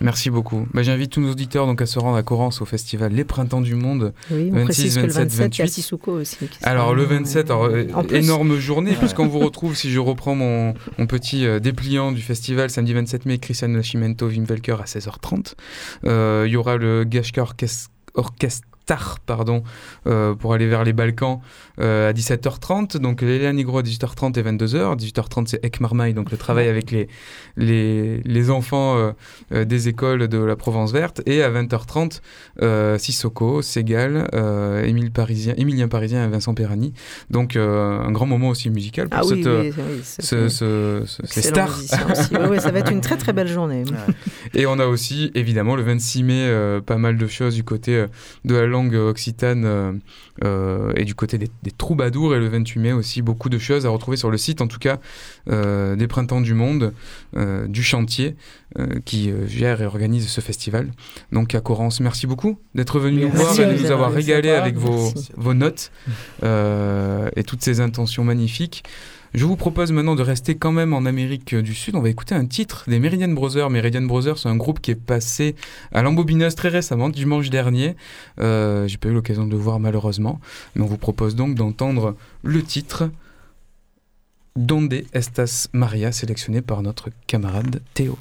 [SPEAKER 1] Merci beaucoup. Bah, J'invite tous nos auditeurs donc, à se rendre à Corrence au festival Les Printemps du Monde.
[SPEAKER 3] Oui, on
[SPEAKER 1] 26,
[SPEAKER 3] précise que le
[SPEAKER 1] 27,
[SPEAKER 3] 27, il y a
[SPEAKER 1] 28.
[SPEAKER 3] Sissoko aussi.
[SPEAKER 1] Alors le
[SPEAKER 3] là,
[SPEAKER 1] 27, alors, euh, énorme journée, puisqu'on vous retrouve, si je reprends mon, mon petit euh, dépliant du festival, samedi 27 mai, Christian Nascimento, Wim Welker à 16h30. Euh, Il y aura le Gashka Orchestre Pardon, euh, pour aller vers les Balkans euh, à 17h30. Donc Lélia Negro à 18h30 et 22h. 18h30 c'est Ek Marmaille, donc le travail avec les, les, les enfants euh, des écoles de la Provence verte. Et à 20h30, euh, Sissoko, Ségal, Émile Parisien, Émilien Parisien et Vincent Perani. Donc un grand moment aussi musical pour
[SPEAKER 3] Ah oui,
[SPEAKER 1] cette,
[SPEAKER 3] oui, oui, ça
[SPEAKER 1] ce-
[SPEAKER 3] fait-
[SPEAKER 1] ce- ce- ces stars.
[SPEAKER 3] Ouais, ça va être une très très belle journée.
[SPEAKER 1] Et on a aussi, évidemment, le 26 mai, pas mal de choses du côté de la langue occitane euh, euh, et du côté des, des troubadours. Et le 28 mai aussi, beaucoup de choses à retrouver sur le site, en tout cas, euh, des Printemps du Monde, euh, du chantier, euh, qui euh, gère et organise ce festival. Donc à Corrence, merci beaucoup d'être venu nous voir et de nous
[SPEAKER 2] vous.
[SPEAKER 1] avoir régalé avec vos, vos notes euh, et toutes ces intentions magnifiques. Je vous propose maintenant de rester quand même en Amérique du Sud. On va écouter un titre des Meridian Brothers. Meridian Brothers, c'est un groupe qui est passé à l'embobineuse très récemment, dimanche dernier. Euh, J'ai pas eu l'occasion de le voir malheureusement. Mais on vous propose donc d'entendre le titre Donde Estas Maria, sélectionné par notre camarade Théo.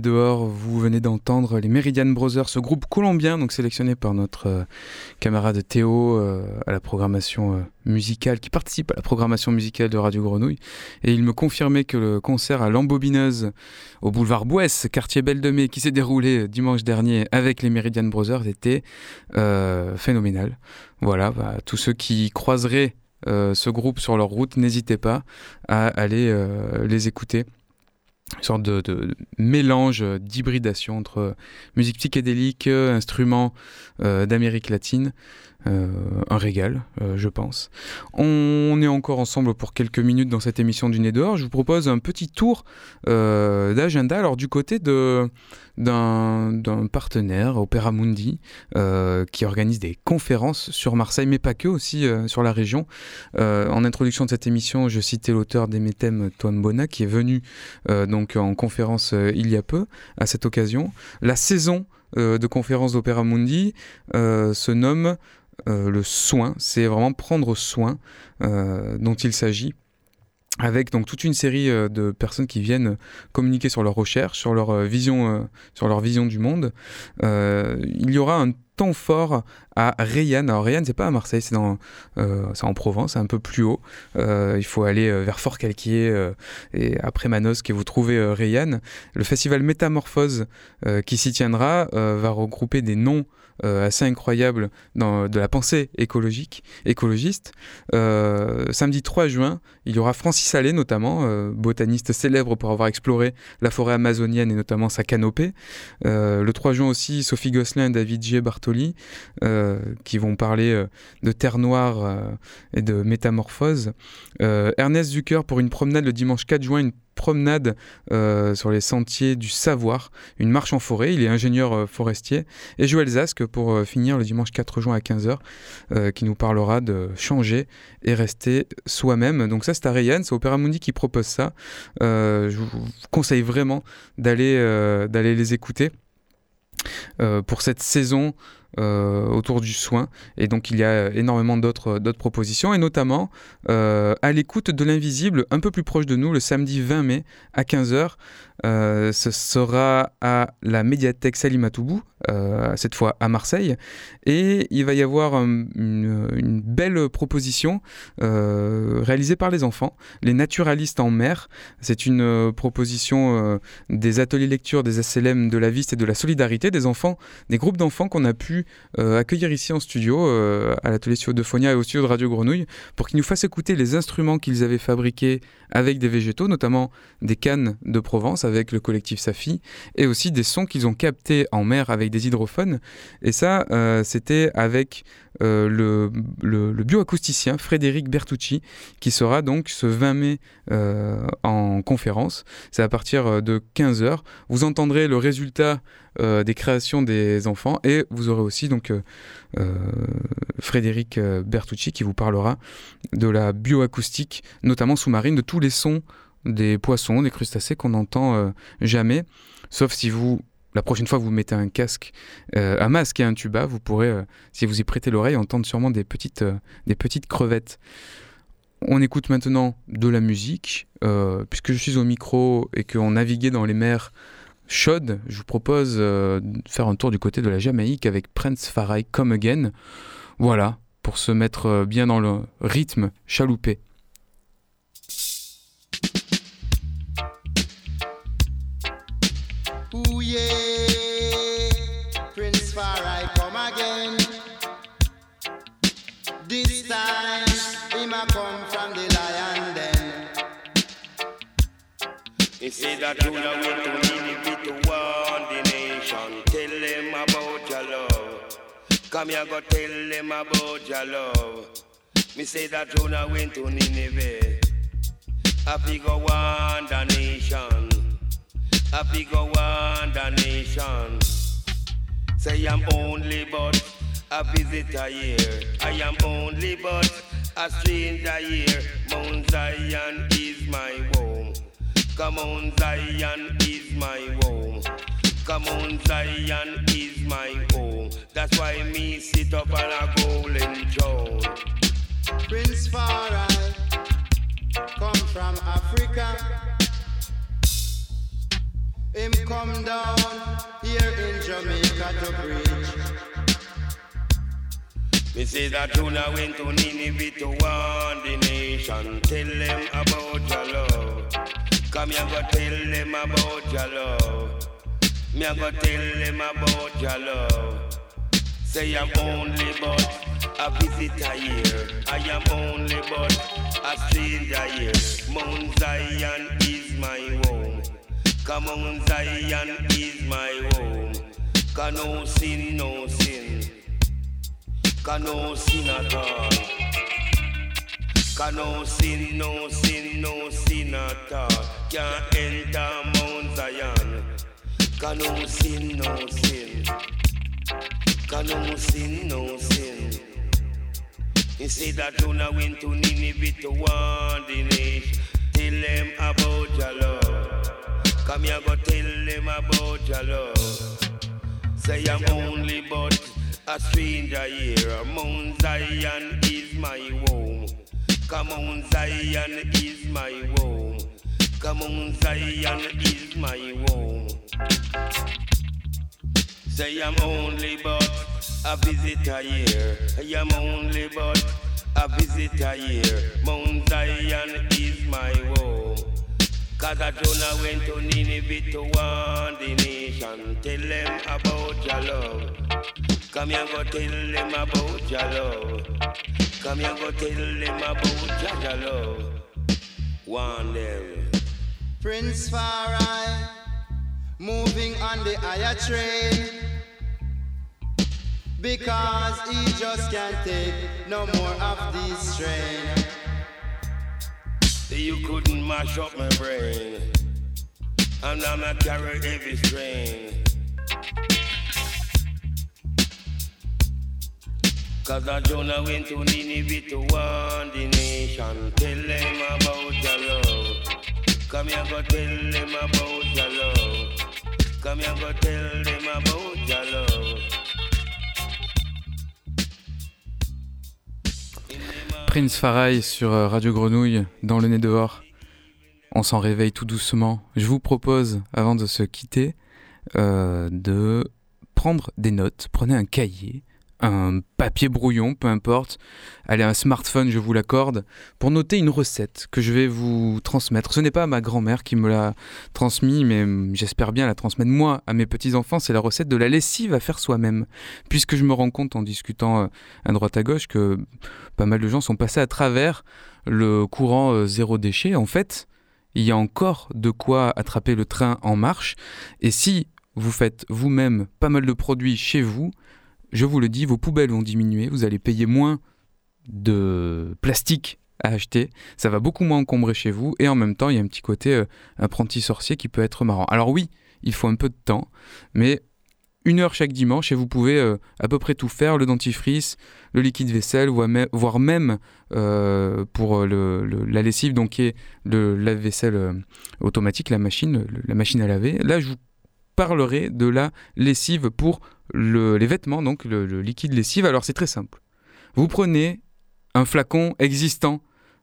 [SPEAKER 1] Dehors, vous venez d'entendre les Meridian Brothers, ce groupe colombien, donc sélectionné par notre euh, camarade Théo euh, à la programmation euh, musicale, qui participe à la programmation musicale de Radio Grenouille. Et il me confirmait que le concert à l'Ambobineuse, au boulevard Bouès, quartier Belle de Mai, qui s'est déroulé dimanche dernier avec les Meridian Brothers, était phénoménal. Voilà, bah, tous ceux qui croiseraient ce groupe sur leur route, n'hésitez pas à aller les écouter une sorte de, mélange d'hybridation entre musique psychédélique, instruments euh, d'Amérique latine, euh, un régal, euh, je pense. On est encore ensemble pour quelques minutes dans cette émission du Nez dehors. Je vous propose un petit tour d'agenda. Alors du côté de d'un partenaire, Opera Mundi, euh, qui organise des conférences sur Marseille, mais pas que, aussi euh, sur la région. Euh, en introduction de cette émission, je citais l'auteur d'Emetem, Toine Bona, qui est venu donc en conférence il y a peu, à cette occasion. La saison de conférences d'Opera Mundi se nomme le soin, c'est vraiment prendre soin dont il s'agit avec donc toute une série euh, de personnes qui viennent communiquer sur leurs recherches, sur leur euh, vision, euh, sur leur vision du monde. il y aura un temps fort à Rayanne. Alors Rayanne, c'est pas à Marseille, c'est en Provence, un peu plus haut. il faut aller vers Fort-Calquier et après Manosque et vous trouvez Rayanne. Le festival Métamorphose qui s'y tiendra va regrouper des noms euh, assez incroyable dans, de la pensée écologique, écologiste. Euh, samedi 3 juin, il y aura Francis Allais notamment, euh, botaniste célèbre pour avoir exploré la forêt amazonienne et notamment sa canopée. le 3 juin aussi, Sophie Gosselin et David G. Bartoli qui vont parler de terre noire et de métamorphose. Ernest Zucker pour une promenade le dimanche 4 juin, promenade euh, sur les sentiers du savoir, une marche en forêt. Il est ingénieur euh, forestier. Et Joël Zask pour euh, finir le dimanche 4 juin à 15h, qui nous parlera de changer et rester soi-même. Donc ça, c'est à Rayanne, c'est Opéra Mundi qui propose ça. je vous conseille vraiment d'aller les écouter. pour cette saison autour du soin. Et donc il y a énormément d'autres propositions, et notamment euh, à l'écoute de l'invisible, un peu plus proche de nous, le samedi 20 mai à 15h. Euh, ce sera à la médiathèque Salimatoubou, cette fois à Marseille. Et il va y avoir une, une, belle proposition réalisée par les enfants, les naturalistes en mer. C'est une proposition des ateliers lecture des SLM de la Viste et de la Solidarité, des enfants, des groupes d'enfants qu'on a pu euh, accueillir ici en studio, euh, à l'atelier studio de Phonia et au studio de Radio Grenouille, pour qu'ils nous fassent écouter les instruments qu'ils avaient fabriqués avec des végétaux, notamment des cannes de Provence avec le collectif Safi, et aussi des sons qu'ils ont captés en mer avec des hydrophones. Et ça, euh, c'était avec le, bioacousticien Frédéric Bertucci, qui sera donc ce 20 mai en conférence. C'est à partir de 15h. Vous entendrez le résultat des créations des enfants et vous aurez aussi donc Frédéric Bertucci qui vous parlera de la bioacoustique, notamment sous-marine, de tous les sons des poissons, des crustacés qu'on n'entend jamais, sauf si vous la prochaine fois vous mettez un casque, euh, un masque et un tuba, vous pourrez, euh, si vous y prêtez l'oreille, entendre sûrement des petites, euh, des petites crevettes. On écoute maintenant de la musique. Euh, puisque je suis au micro et qu'on naviguait dans les mers chaudes, je vous propose de faire un tour du côté de la Jamaïque avec Prince Farai Come Again. Voilà, pour se mettre bien dans le rythme chaloupé.
[SPEAKER 6] He say that you know went to Nineveh to warn the nation. Tell them about your love. Come here, go tell them about your love. Me say that know went to Nineveh. I figure warn the nation. I figure warn the nation. Say I'm only but a visitor here. I am only but a stranger here. Mount Zion is my home. Come on, Zion is my home. Come on, Zion is my home. That's why me sit up on a golden throne.
[SPEAKER 7] Prince Farai, come from Africa. Him come down here in Jamaica to preach.
[SPEAKER 6] Me say that now went to Nineveh to warn the nation. Tell them about your love. Come here, go tell them about your love. Me a go tell them about your love. Say I'm only but a visitor here. I am only but a stranger here. Mount Zion is my home. Come on, Zion is my home. Can no sin, no sin. Can no sin at all. Can no sin, no sin, no sin at all. Can't enter Mount Zion. Can no sin, no sin. Can no sin, no sin. He said that you now went to Nineveh to warn the nation. Tell them about your love. Come here, go tell them about your love. Say I'm only but a stranger here. Mount Zion is my home. Come on, Zion is my home. On, Zion is my home. Say I'm only but a visitor here. I am only but a visitor here. Mount Zion is my home. Cause I Jonah went to Nineveh to warn the nation. Tell them about your love. Come here, go tell them about your love. Come here, go tell them about your love. Warn them.
[SPEAKER 7] Prince Farai, moving on the higher train. Because he just can't take no more of this strain.
[SPEAKER 6] You couldn't mash up my brain. And I'm a carry heavy strain. Cause I Jonah went to Nineveh to warn the nation. Tell them about your love.
[SPEAKER 1] Prince Farai sur euh, Radio Grenouille, dans le nez dehors. On s'en réveille tout doucement. Je vous propose, avant de se quitter, euh, de prendre des notes. Prenez un cahier, un papier brouillon, peu importe. Allez, un smartphone, je vous l'accorde, pour noter une recette que je vais vous transmettre. Ce n'est pas ma grand-mère qui me l'a transmis, mais j'espère bien la transmettre moi à mes petits-enfants. C'est la recette de la lessive à faire soi-même. Puisque je me rends compte en discutant euh, à droite à gauche que pas mal de gens sont passés à travers le courant euh, zéro déchet. En fait, il y a encore de quoi attraper le train en marche. Et si vous faites vous-même pas mal de produits chez vous, je vous le dis, vos poubelles vont diminuer, vous allez payer moins de plastique à acheter, ça va beaucoup moins encombrer chez vous, et en même temps, il y a un petit côté euh, apprenti sorcier qui peut être marrant. Alors oui, il faut un peu de temps, mais une heure chaque dimanche et vous pouvez euh, à peu près tout faire, le dentifrice, le liquide vaisselle, voire même euh, pour la lessive, donc qui est le lave-vaisselle automatique, la machine, la machine à laver. Là, je vous parlerai de la lessive pour les vêtements, donc le, liquide lessive. Alors c'est très simple. Vous prenez un flacon existant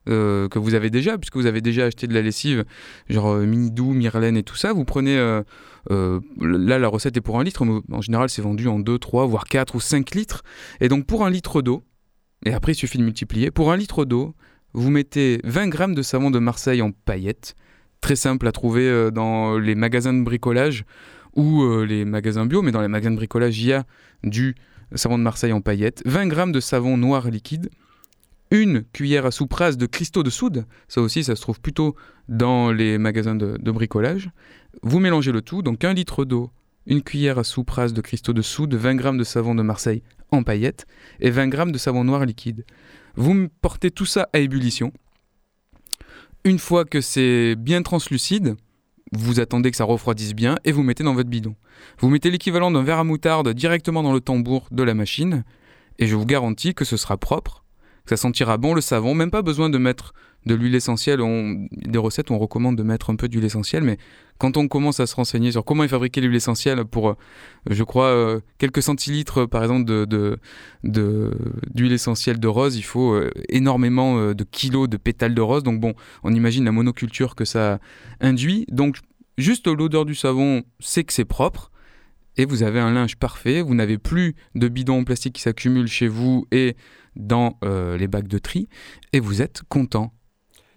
[SPEAKER 1] euh, que vous avez déjà, puisque vous avez déjà acheté de la lessive, genre euh, Minidou, Myrlène et tout ça. Vous prenez, euh, là la recette est pour un litre, mais en général c'est vendu en 2, 3, voire 4 ou 5 litres. Et donc pour un litre d'eau, et après il suffit de multiplier, pour un litre d'eau, vous mettez 20 grammes de savon de Marseille en paillettes, très simple à trouver dans les magasins de bricolage ou les magasins bio, mais dans les magasins de bricolage il y a du savon de Marseille en paillettes, 20 grammes de savon noir liquide, une cuillère à soupe de cristaux de soude, ça aussi ça se trouve plutôt dans les magasins de, bricolage. Vous mélangez le tout, donc un litre d'eau, une cuillère à soupe de cristaux de soude, 20 g de savon de Marseille en paillettes et 20 g de savon noir liquide. Vous portez tout ça à ébullition. Une fois que c'est bien translucide, vous attendez que ça refroidisse bien et vous mettez dans votre bidon. Vous mettez l'équivalent d'un verre à moutarde directement dans le tambour de la machine et je vous garantis que ce sera propre ça sentira bon le savon. Même pas besoin de mettre de l'huile essentielle. On, des recettes on recommande de mettre un peu d'huile essentielle, mais quand on commence à se renseigner sur comment est fabriquée l'huile essentielle pour, euh, je crois, euh, quelques centilitres par exemple de, d'huile essentielle de rose, il faut euh, énormément de kilos de pétales de rose. Donc bon, on imagine la monoculture que ça induit. Donc juste l'odeur du savon, c'est que c'est propre et vous avez un linge parfait, vous n'avez plus de bidons en plastique qui s'accumulent chez vous et dans euh, les bacs de tri, et vous êtes content.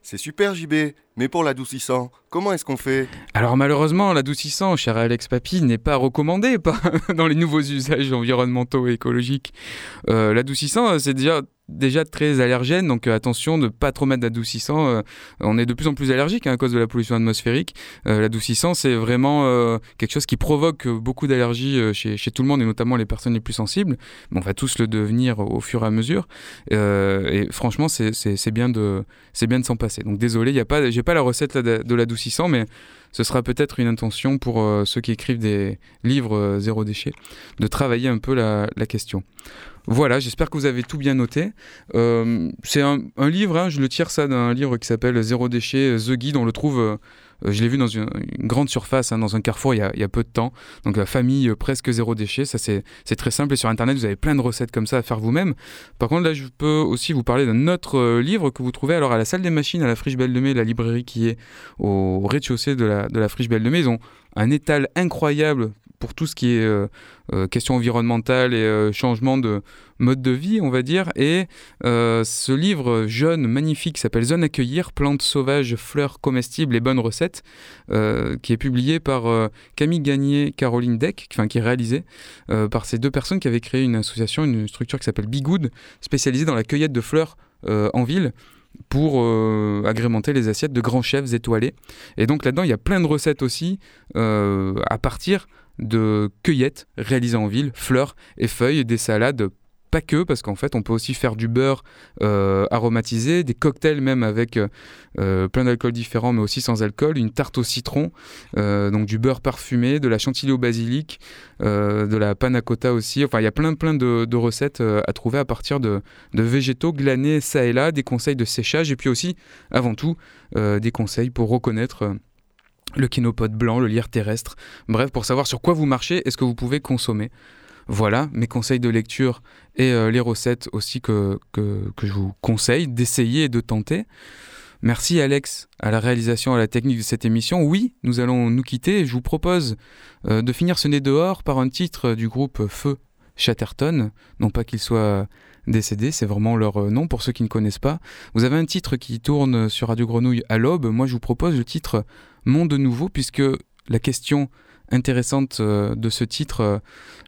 [SPEAKER 8] C'est super JB, mais pour l'adoucissant, comment est-ce qu'on fait?
[SPEAKER 1] Alors malheureusement, l'adoucissant, cher Alex Papy, n'est pas recommandé dans les nouveaux usages environnementaux et écologiques. Euh, l'adoucissant, c'est déjà déjà très allergène, donc euh, attention de pas trop mettre d'adoucissant. Euh, on est de plus en plus allergique hein, à cause de la pollution atmosphérique. Euh, l'adoucissant, c'est vraiment quelque chose qui provoque beaucoup d'allergies chez, tout le monde et notamment les personnes les plus sensibles. on va tous le devenir au fur et à mesure. et franchement, c'est bien de, bien de s'en passer. Donc désolé, il y a pas, j'ai pas la recette de, l'adoucissant, mais ce sera peut-être une intention pour ceux qui écrivent des livres zéro déchet de travailler un peu la, question. Voilà, j'espère que vous avez tout bien noté. Euh, c'est un, livre, hein, je le tire ça d'un livre qui s'appelle Zéro déchet, The Guide. On le trouve, euh, je l'ai vu dans une, grande surface, hein, dans un carrefour il y, a, peu de temps. Donc la famille euh, presque zéro déchet, ça c'est très simple. Et sur Internet, vous avez plein de recettes comme ça à faire vous-même. Par contre, là, je peux aussi vous parler d'un autre livre que vous trouvez alors à la salle des machines, à la Friche Belle de Mai, la librairie qui est au rez-de-chaussée de la, Friche Belle de Mai. Ils ont un étal incroyable pour tout ce qui est euh, euh, question environnementale et euh, changement de mode de vie, on va dire. Et ce livre jeune, magnifique, s'appelle Zone Accueillir, plantes sauvages, fleurs comestibles et bonnes recettes, qui est publié par Camille Gagné, Caroline Deck, qui est réalisé par ces deux personnes qui avaient créé une association, une structure qui s'appelle Bigood, spécialisée dans la cueillette de fleurs en ville pour agrémenter les assiettes de grands chefs étoilés. Et donc là-dedans, il y a plein de recettes aussi à partir de cueillettes réalisées en ville, fleurs et feuilles, des salades pas que, parce qu'en fait, on peut aussi faire du beurre euh, aromatisé, des cocktails même avec euh, euh, plein d'alcools différents, mais aussi sans alcool, une tarte au citron, donc du beurre parfumé, de la chantilly au basilic, de la panna cotta aussi. Enfin, il y a plein, plein de, recettes à trouver à partir de, végétaux glanés ça et là, des conseils de séchage, et puis aussi, avant tout, des conseils pour reconnaître le kinopode blanc, le lierre terrestre. Bref, pour savoir sur quoi vous marchez et ce que vous pouvez consommer. Voilà mes conseils de lecture et euh, les recettes aussi que, que, je vous conseille d'essayer et de tenter. Merci Alex à la réalisation, à la technique de cette émission. Oui, nous allons nous quitter. Je vous propose euh, de finir ce nez dehors par un titre du groupe Feu Chatterton. Non pas qu'il soit décédé, c'est vraiment leur euh, nom pour ceux qui ne connaissent pas. Vous avez un titre qui tourne sur Radio Grenouille à l'aube. Moi, je vous propose le titre Monde nouveau, puisque la question intéressante euh, de ce titre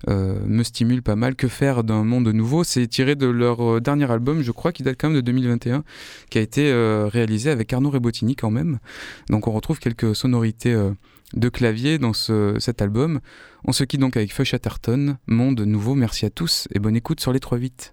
[SPEAKER 1] euh, me stimule pas mal. Que faire d'un monde nouveau? C'est tiré de leur dernier album, je crois, qui date quand même de 2021, qui a été réalisé avec Arnaud Rebotini quand même. Donc on retrouve quelques sonorités de clavier dans cet album. On se quitte donc avec Feu Chatterton, Monde nouveau. Merci à tous et bonne écoute sur les 3-8.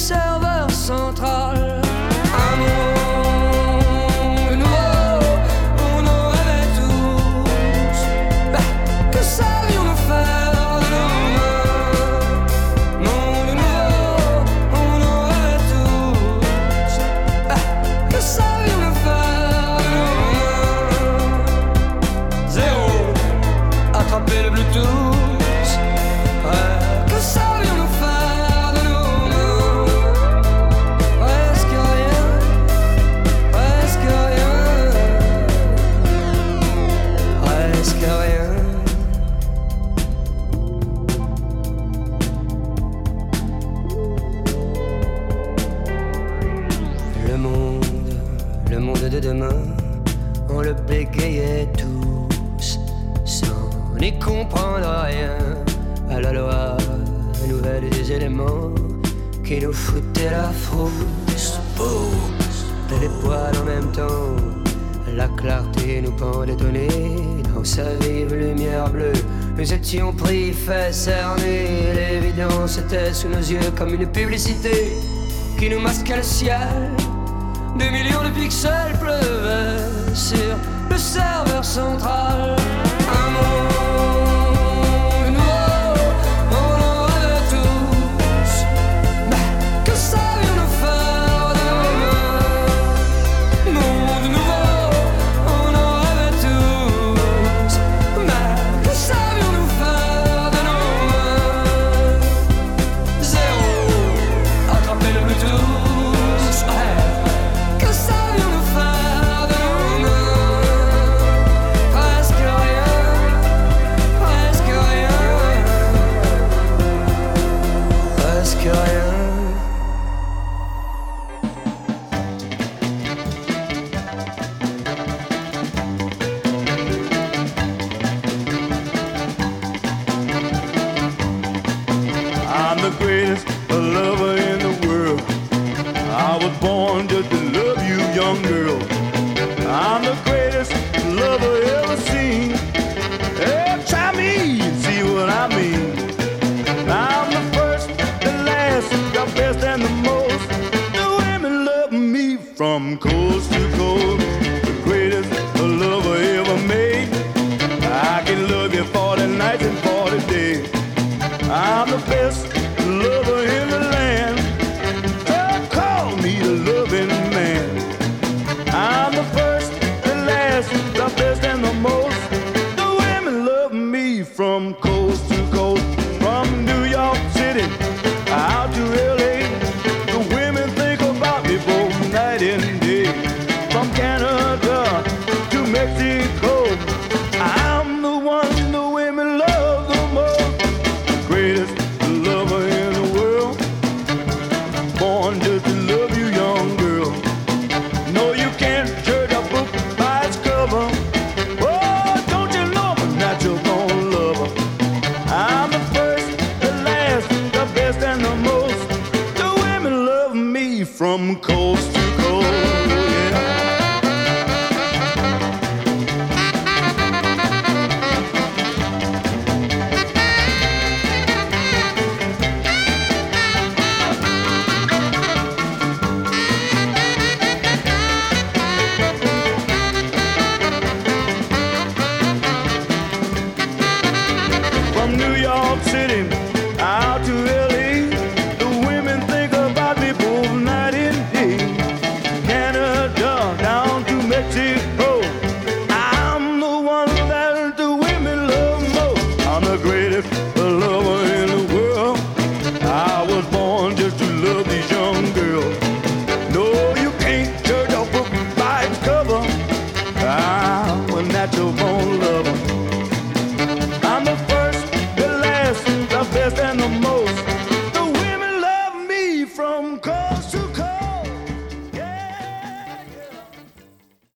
[SPEAKER 9] serveur central. criaient tous sans n'y comprendre rien à la loi nouvelle des éléments qui nous foutaient la frousse. Et les poils en même temps, la clarté nous pendait nez dans sa vive lumière bleue. Nous étions pris, fait cernés. L'évidence était sous nos yeux comme une publicité qui nous masquait le ciel. Des millions de pixels pleuvaient sur serveur central.
[SPEAKER 10] longer.